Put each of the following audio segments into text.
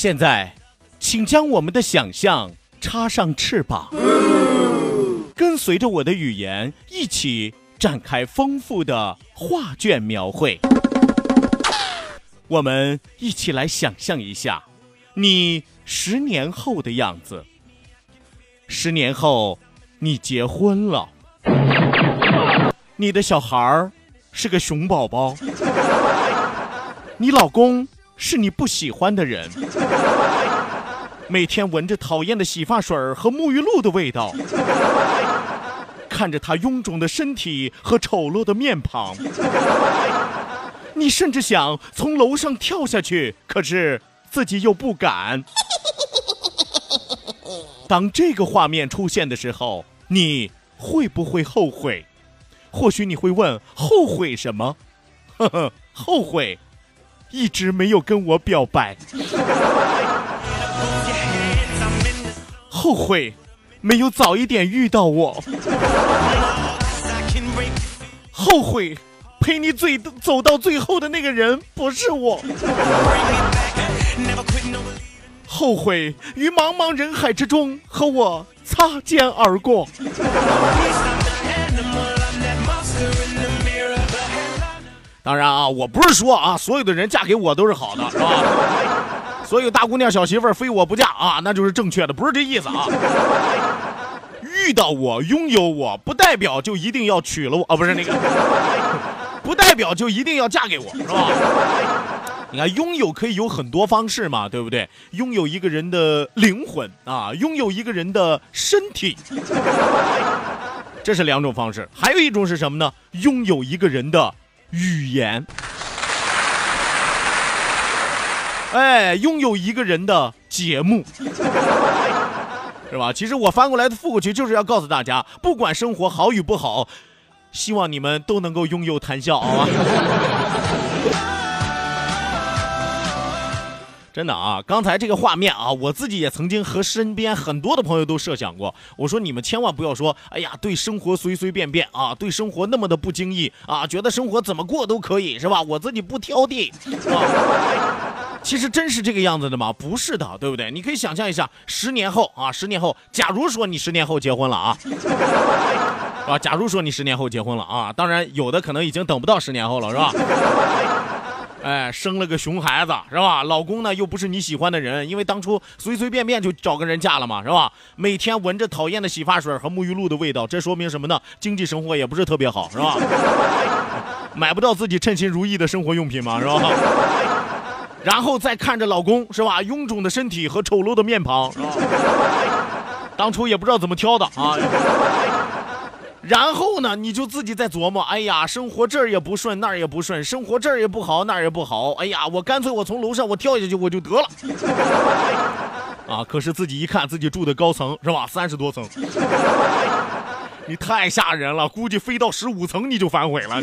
现在，请将我们的想象插上翅膀，跟随着我的语言一起展开丰富的画卷描绘。我们一起来想象一下，你十年后的样子。十年后，你结婚了，你的小孩儿是个熊宝宝，你老公是你不喜欢的人。每天闻着讨厌的洗发水和沐浴露的味道，看着他臃肿的身体和丑陋的面庞，你甚至想从楼上跳下去，可是自己又不敢。当这个画面出现的时候，你会不会后悔？或许你会问：后悔什么？呵呵，后悔一直没有跟我表白。后悔没有早一点遇到我，后悔陪你最走到最后的那个人不是我，后悔于茫茫人海之中和我擦肩而过。当然啊，我不是说啊，所有的人嫁给我都是好的，是吧？所有大姑娘小媳妇儿非我不嫁啊，那就是正确的，不是这意思啊。遇到我，拥有我，不代表就一定要娶了我啊，不是那个，不代表就一定要嫁给我，是吧？你看，拥有可以有很多方式嘛，对不对？拥有一个人的灵魂啊，拥有一个人的身体，这是两种方式。还有一种是什么呢？拥有一个人的语言。哎，拥有一个人的节目，是吧？其实我翻过来的复过去，就是要告诉大家，不管生活好与不好，希望你们都能够拥有谈笑，好吗真的啊，刚才这个画面啊，我自己也曾经和身边很多的朋友都设想过。我说你们千万不要说，哎呀，对生活随随便便啊，对生活那么的不经意啊，觉得生活怎么过都可以，是吧？我自己不挑剔，啊。其实真是这个样子的吗？不是的，对不对？你可以想象一下，十年后啊，十年后，假如说你十年后结婚了啊，啊，假如说你十年后结婚了啊，当然有的可能已经等不到十年后了，是吧？哎，生了个熊孩子是吧？老公呢又不是你喜欢的人，因为当初随随便便就找个人嫁了嘛，是吧？每天闻着讨厌的洗发水和沐浴露的味道，这说明什么呢？经济生活也不是特别好，是吧？买不到自己称心如意的生活用品嘛，是吧？然后再看着老公是吧？臃肿的身体和丑陋的面庞，是吧？当初也不知道怎么挑的啊。然后呢，你就自己在琢磨，哎呀，生活这儿也不顺，那儿也不顺，生活这儿也不好，那儿也不好。哎呀，我干脆我从楼上我跳下去我就得了。啊，可是自己一看自己住的高层是吧？三十多层，你太吓人了，估计飞到十五层你就反悔了。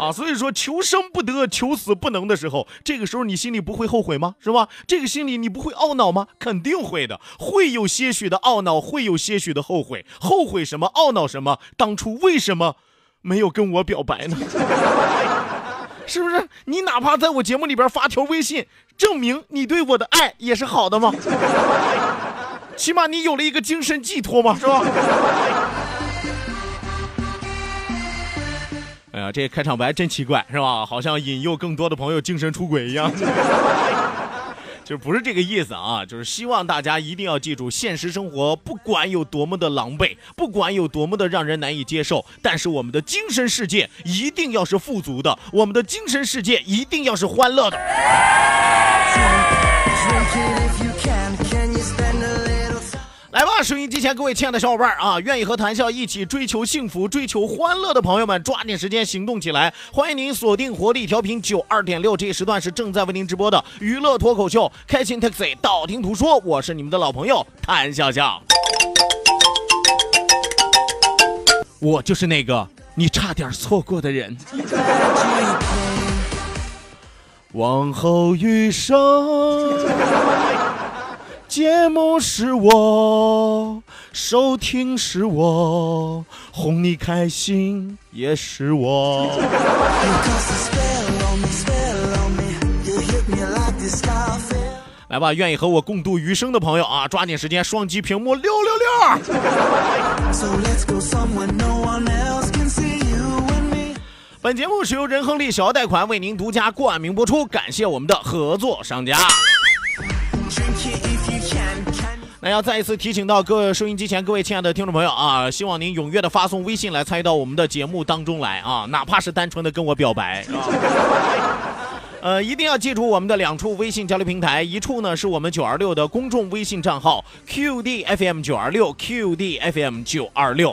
啊，所以说求生不得，求死不能的时候，这个时候你心里不会后悔吗？是吧？这个心里你不会懊恼吗？肯定会的，会有些许的懊恼，会有些许的后悔。后悔什么？懊恼什么？当初为什么没有跟我表白呢？是不是？你哪怕在我节目里边发条微信，证明你对我的爱也是好的吗？起码你有了一个精神寄托嘛，是吧？啊，这开场白真奇怪，是吧？好像引诱更多的朋友精神出轨一样。就不是这个意思啊，就是希望大家一定要记住，现实生活不管有多么的狼狈，不管有多么的让人难以接受，但是我们的精神世界一定要是富足的，我们的精神世界一定要是欢乐的。收音机前各位亲爱的小伙伴啊，愿意和谭笑一起追求幸福、追求欢乐的朋友们，抓紧时间行动起来！欢迎您锁定活力调频九二点六，这一时段是正在为您直播的娱乐脱口秀《开心 Taxi》，道听途说，我是你们的老朋友谭笑笑。我就是那个你差点错过的人。往后余生。节目是我收听是我哄你开心也是我。来吧愿意和我共度余生的朋友啊抓紧时间双击屏幕六六六。本节目是由仁恒利小额贷款为您独家冠名播出感谢我们的合作商家。那要再一次提醒到各位收音机前各位亲爱的听众朋友啊，希望您踊跃的发送微信来参与到我们的节目当中来啊，哪怕是单纯的跟我表白啊。呃，一定要记住我们的两处微信交流平台，一处呢是我们九二六的公众微信账号 QDFM 九二六 QDFM 九二六。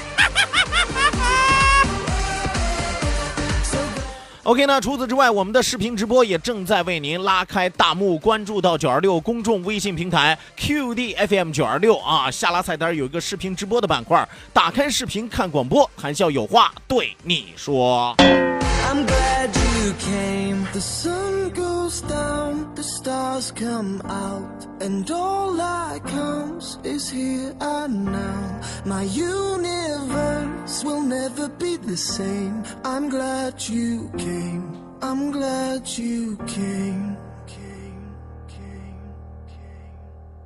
OK 那，除此之外，我们的视频直播也正在为您拉开大幕，关注到九二六公众微信平台 QDFM 九二六啊，下拉菜单有一个视频直播的板块，打开视频看广播，含笑有话对你说。I'm glad you came. The sun go goes down, the stars come out, and all that counts is here and now. My universe will never be the same. I'm glad you came. I'm glad you came. Came, came,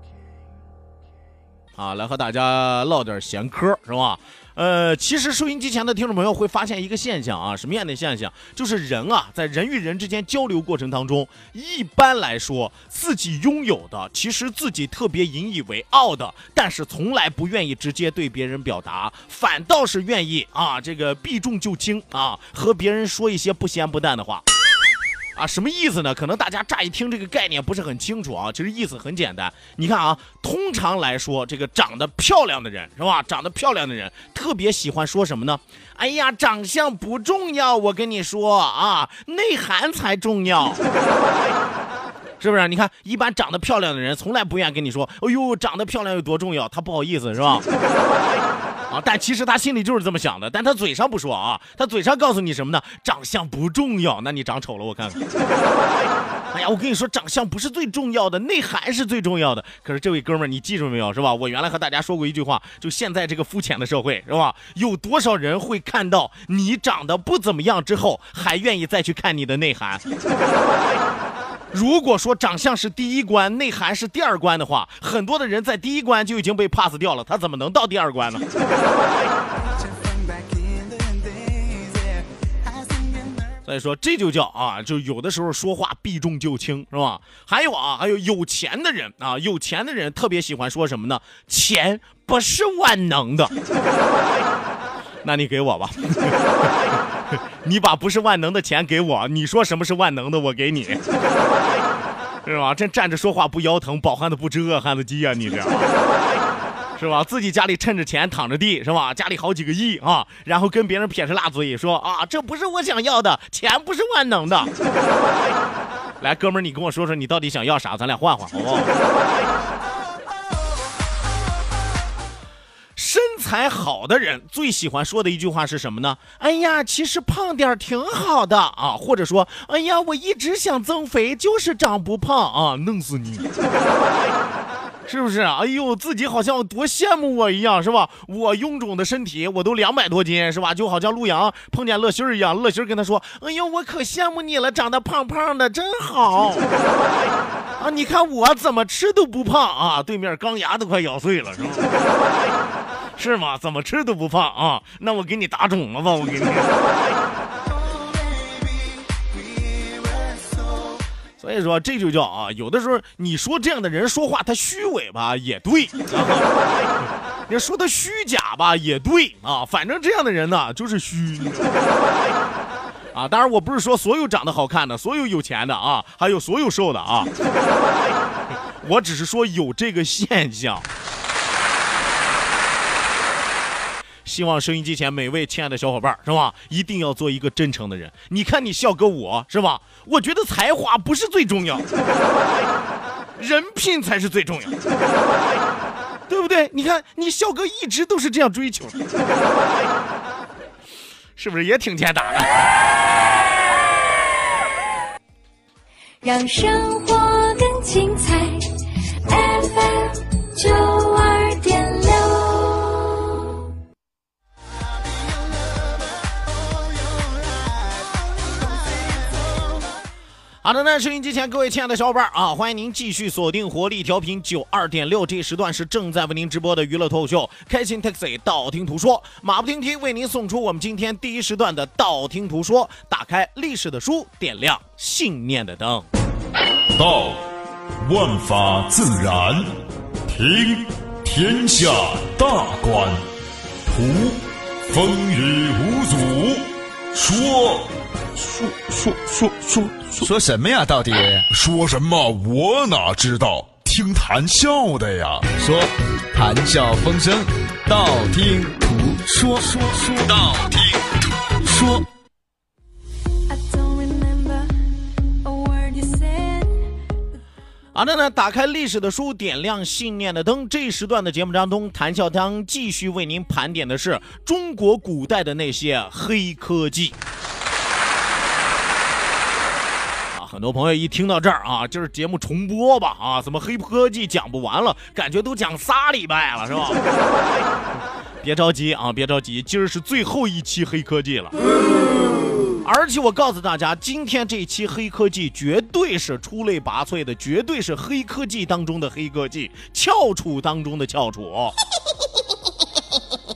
came. 啊，来和大家唠点闲嗑，是吧？ 呃，其实收音机前的听众朋友会发现一个现象啊，什么样的现象？就是人啊，在人与人之间交流过程当中，一般来说，自己拥有的，其实自己特别引以为傲的，但是从来不愿意直接对别人表达，反倒是愿意啊，这个避重就轻啊，和别人说一些不咸不淡的话。啊，什么意思呢？可能大家乍一听这个概念不是很清楚啊。其实意思很简单，你看啊，通常来说，这个长得漂亮的人是吧？长得漂亮的人特别喜欢说什么呢？哎呀，长相不重要，我跟你说啊，内涵才重要。是不是？你看，一般长得漂亮的人从来不愿意跟你说，哎呦，长得漂亮有多重要，他不好意思，是吧？啊，但其实他心里就是这么想的，但他嘴上不说啊，他嘴上告诉你什么呢？长相不重要，那你长丑了，我看看。哎呀，我跟你说，长相不是最重要的，内涵是最重要的。可是这位哥们儿，你记住没有，是吧？我原来和大家说过一句话，就现在这个肤浅的社会，是吧？有多少人会看到你长得不怎么样之后，还愿意再去看你的内涵？如果说长相是第一关，内涵是第二关的话，很多的人在第一关就已经被 pass 掉了，他怎么能到第二关呢. 所以说这就叫啊，就有的时候说话避重就轻，是吧？还有啊，还有有钱的人啊，有钱的人特别喜欢说什么呢？钱不是万能的。那你给我吧，你把不是万能的钱给我，你说什么是万能的，我给你，是吧？这站着说话不腰疼，饱汉子不知饿汉子饥啊！你这。是吧？自己家里趁着钱躺着地，是吧？家里好几个亿啊，然后跟别人撇着辣嘴说啊，这不是我想要的，钱不是万能的。来，哥们儿，你跟我说说你到底想要啥，咱俩换换，好不好？材好的人最喜欢说的一句话是什么呢？哎呀，其实胖点儿挺好的啊，或者说，哎呀，我一直想增肥，就是长不胖啊，弄死你！是不是？哎呦，自己好像多羡慕我一样，是吧？我臃肿的身体，我都两百多斤，是吧？就好像陆阳碰见乐心儿一样，乐心儿跟他说：“哎呦，我可羡慕你了，长得胖胖的，真好啊！你看我怎么吃都不胖啊，对面钢牙都快咬碎了，是吧？是吗？怎么吃都不胖啊？那我给你打肿了吧，我给你。”所以说，这就叫啊，有的时候你说这样的人说话他虚伪吧，也对；你说他虚假吧，也对啊。反正这样的人呢，就是虚。啊，当然我不是说所有长得好看的，所有有钱的啊，还有所有瘦的啊，我只是说有这个现象。希望收音机前每位亲爱的小伙伴是吧，一定要做一个真诚的人。你看你笑哥我是吧？我觉得才华不是最重要，人品才是最重要，对不对？你看你笑哥一直都是这样追求，是不是也挺欠打的？让生活更精彩。FM 九好的，那收音机前各位亲爱的小伙伴啊，欢迎您继续锁定活力调频九二点六，这一时段是正在为您直播的娱乐脱口秀《开心 Taxi》，道听途说，马不停蹄为您送出我们今天第一时段的道听途说，打开历史的书，点亮信念的灯。道，万法自然；听，天下大观；图，风雨无阻；说，说说说说说什么呀？到底说什么我哪知道？听谈笑的呀。说谈笑风生，道听途说，说说道听途说。好的呢，打开历史的书，点亮信念的灯。这一时段的节目当中，谭笑将继续为您盘点的是中国古代的那些黑科技。啊，很多朋友一听到这儿啊，就是节目重播吧啊，怎么黑科技讲不完了？感觉都讲仨礼拜了，是吧？别着急啊，别着急，今儿是最后一期黑科技了。而且我告诉大家，今天这一期黑科技绝对是出类拔萃的，绝对是黑科技当中的黑科技，翘楚当中的翘楚。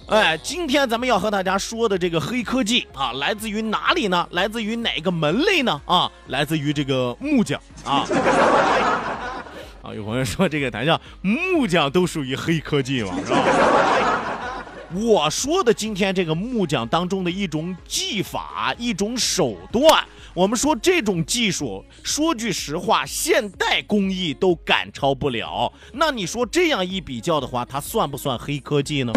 哎，今天咱们要和大家说的这个黑科技啊，来自于哪里呢？来自于哪个门类呢？啊，来自于这个木匠啊。啊，有朋友说这个谈笑木匠都属于黑科技嘛，是吧？我说的今天这个木匠当中的一种技法、一种手段，我们说这种技术，说句实话，现代工艺都赶超不了。那你说这样一比较的话，它算不算黑科技呢？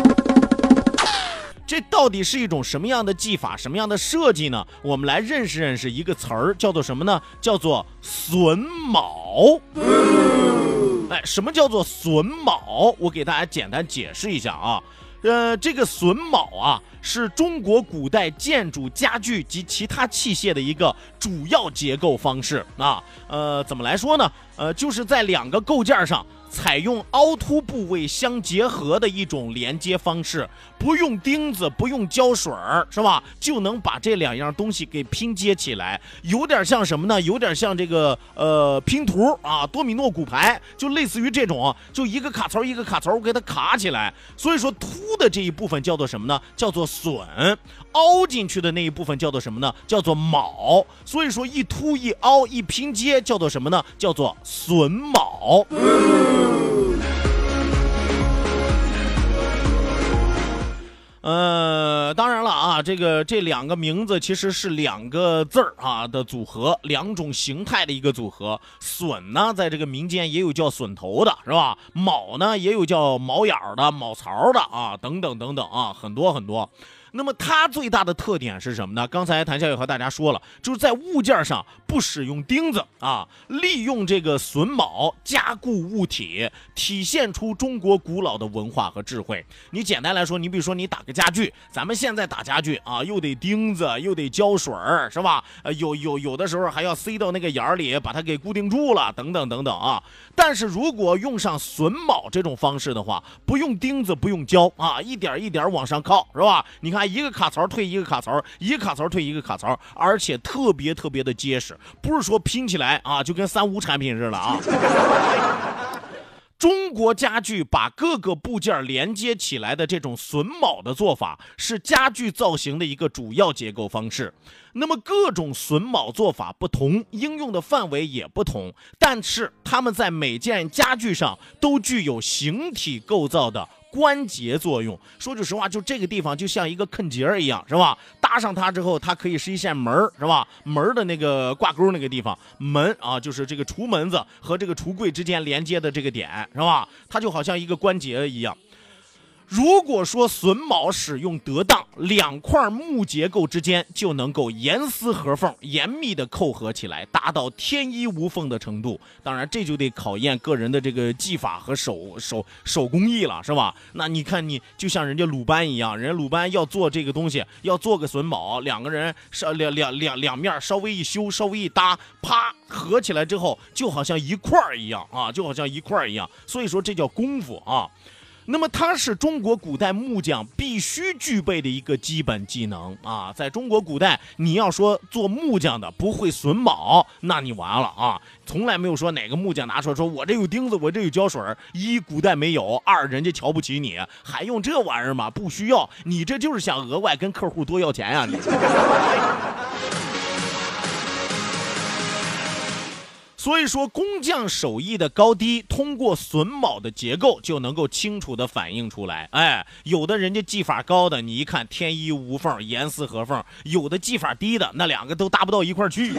这到底是一种什么样的技法、什么样的设计呢？我们来认识认识一个词儿，叫做什么呢？叫做榫卯。哎，什么叫做榫卯？我给大家简单解释一下啊。呃，这个榫卯啊，是中国古代建筑、家具及其他器械的一个主要结构方式啊。呃，怎么来说呢？呃，就是在两个构件上采用凹凸部位相结合的一种连接方式，不用钉子，不用胶水儿，是吧？就能把这两样东西给拼接起来，有点像什么呢？有点像这个呃拼图啊，多米诺骨牌，就类似于这种，就一个卡槽一个卡槽给它卡起来。所以说凸的这一部分叫做什么呢？叫做榫，凹进去的那一部分叫做什么呢？叫做卯。所以说一凸一凹一拼接叫做什么呢？叫做榫卯。呃，当然了啊，这个这两个名字其实是两个字儿啊的组合，两种形态的一个组合。笋呢，在这个民间也有叫笋头的，是吧？卯呢，也有叫卯眼儿的、卯槽的啊，等等等等啊，很多很多。那么它最大的特点是什么呢？刚才谭笑也和大家说了，就是在物件上不使用钉子啊，利用这个榫卯加固物体，体现出中国古老的文化和智慧。你简单来说，你比如说你打个家具，咱们现在打家具啊，又得钉子，又得胶水儿，是吧？呃，有有有的时候还要塞到那个眼儿里，把它给固定住了，等等等等啊。但是如果用上榫卯这种方式的话，不用钉子，不用胶啊，一点一点往上靠，是吧？你看一个卡槽退一个卡槽，一个卡槽退一个卡槽，而且特别特别的结实，不是说拼起来啊就跟三无产品似的啊。中国家具把各个部件连接起来的这种榫卯的做法，是家具造型的一个主要结构方式。那么各种榫卯做法不同，应用的范围也不同，但是它们在每件家具上都具有形体构造的关节作用。说句实话，就这个地方就像一个坑节儿一样，是吧？搭上它之后，它可以是一扇门儿，是吧？门儿的那个挂钩那个地方，门啊，就是这个橱门子和这个橱柜之间连接的这个点，是吧？它就好像一个关节一样。如果说榫卯使用得当，两块木结构之间就能够严丝合缝、严密的扣合起来，达到天衣无缝的程度。当然，这就得考验个人的这个技法和手手手工艺了，是吧？那你看，你就像人家鲁班一样，人家鲁班要做这个东西，要做个榫卯，两个人稍两两两两面稍微一修，稍微一搭，啪合起来之后，就好像一块儿一样啊，就好像一块儿一样。所以说，这叫功夫啊。那么它是中国古代木匠必须具备的一个基本技能啊！在中国古代，你要说做木匠的不会榫卯，那你完了啊！从来没有说哪个木匠拿出来说我这有钉子，我这有胶水。一，古代没有；二，人家瞧不起你，还用这玩意儿吗？不需要，你这就是想额外跟客户多要钱呀、你。所以说，工匠手艺的高低，通过榫卯的结构就能够清楚地反映出来。哎，有的人家技法高的，你一看天衣无缝、严丝合缝；有的技法低的，那两个都搭不到一块去，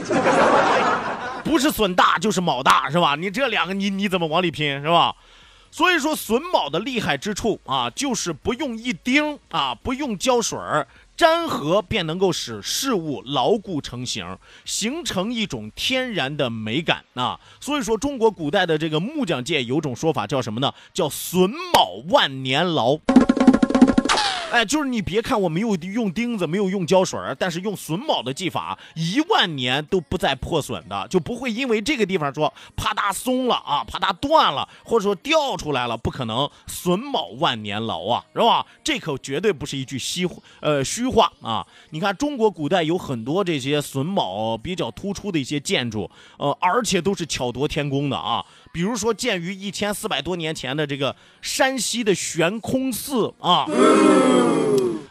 不是榫大就是卯大，是吧？你这两个你你怎么往里拼，是吧？所以说，榫卯的厉害之处啊，就是不用一钉啊，不用胶水。山河便能够使事物牢固成型，形成一种天然的美感啊。所以说，中国古代的这个木匠界有种说法叫什么呢？叫榫卯万年牢。哎，就是你别看我没有用钉子，没有用胶水，但是用榫卯的技法，一万年都不再破损的，就不会因为这个地方说啪嗒松了啊，啪嗒断了，或者说掉出来了，不可能。榫卯万年牢啊，是吧？这可绝对不是一句虚呃虚话啊！你看中国古代有很多这些榫卯比较突出的一些建筑，呃，而且都是巧夺天工的啊。比如说建于一千四百多年前的这个山西的悬空寺啊。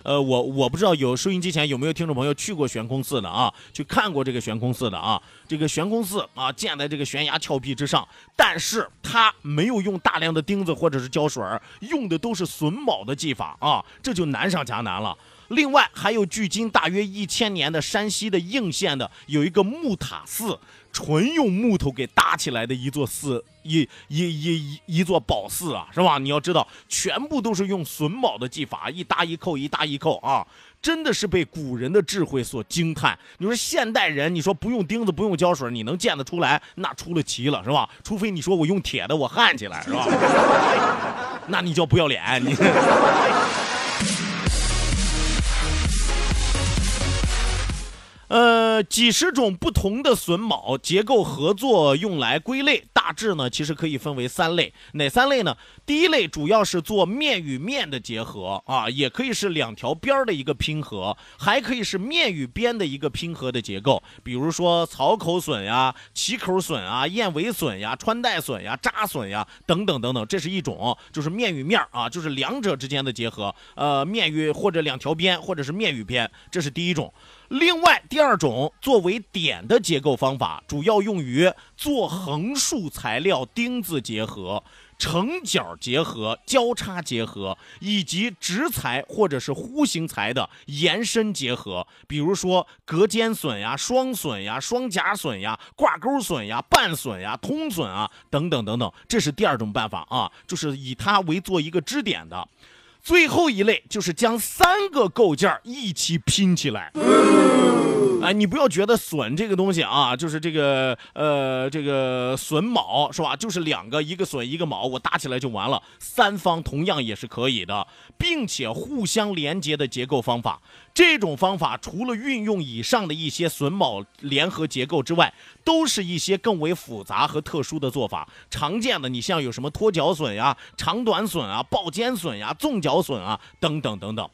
呃，我我不知道有收音机前有没有听众朋友去过悬空寺的啊，去看过这个悬空寺的啊。这个悬空寺啊，建在这个悬崖峭壁之上，但是它没有用大量的钉子或者是胶水，用的都是榫卯的技法啊，这就难上加难了。另外，还有距今大约一千年的山西的应县的有一个木塔寺，纯用木头给搭起来的一座寺，一一一一一座宝寺啊，是吧？你要知道，全部都是用榫卯的技法，一搭一扣，一搭一扣啊，真的是被古人的智慧所惊叹。你说现代人，你说不用钉子，不用胶水，你能见得出来？那出了奇了，是吧？除非你说我用铁的，我焊起来，是吧？那你叫不要脸，你。呃，几十种不同的榫卯结构合作用来归类，大致呢其实可以分为三类。哪三类呢？第一类主要是做面与面的结合啊，也可以是两条边儿的一个拼合，还可以是面与边的一个拼合的结构。比如说槽口榫呀、齐口榫啊、燕尾榫呀、穿带榫呀、扎榫呀等等等等，这是一种，就是面与面啊，就是两者之间的结合。呃，面与或者两条边，或者是面与边，这是第一种。另外，第二种作为点的结构方法，主要用于做横竖材料钉子结合、成角结合、交叉结合，以及直材或者是弧形材的延伸结合。比如说隔间榫呀、双榫呀、双夹榫呀、挂钩榫呀、半榫呀、通榫啊等等等等，这是第二种办法啊，就是以它为做一个支点的。最后一类就是将三个构件一起拼起来。哎，你不要觉得榫这个东西啊，就是这个呃这个榫卯是吧？就是两个，一个榫一个卯，我搭起来就完了。三方同样也是可以的，并且互相连接的结构方法。这种方法除了运用以上的一些榫卯联合结构之外，都是一些更为复杂和特殊的做法。常见的，你像有什么托脚榫呀、长短榫啊、抱肩榫呀、纵角榫啊等等等等。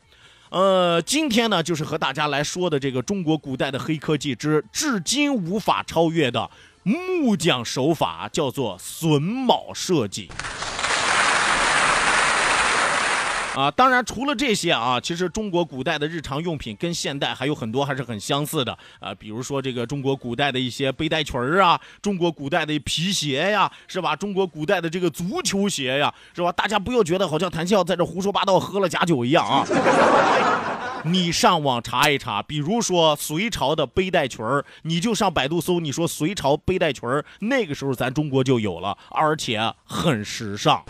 呃，今天呢，就是和大家来说的这个中国古代的黑科技之至今无法超越的木匠手法，叫做榫卯设计。啊，当然，除了这些啊，其实中国古代的日常用品跟现代还有很多还是很相似的啊，比如说这个中国古代的一些背带裙儿啊，中国古代的皮鞋呀，是吧？中国古代的这个足球鞋呀，是吧？大家不要觉得好像谭笑在这胡说八道、喝了假酒一样啊。你上网查一查，比如说隋朝的背带裙儿，你就上百度搜，你说隋朝背带裙儿，那个时候咱中国就有了，而且很时尚。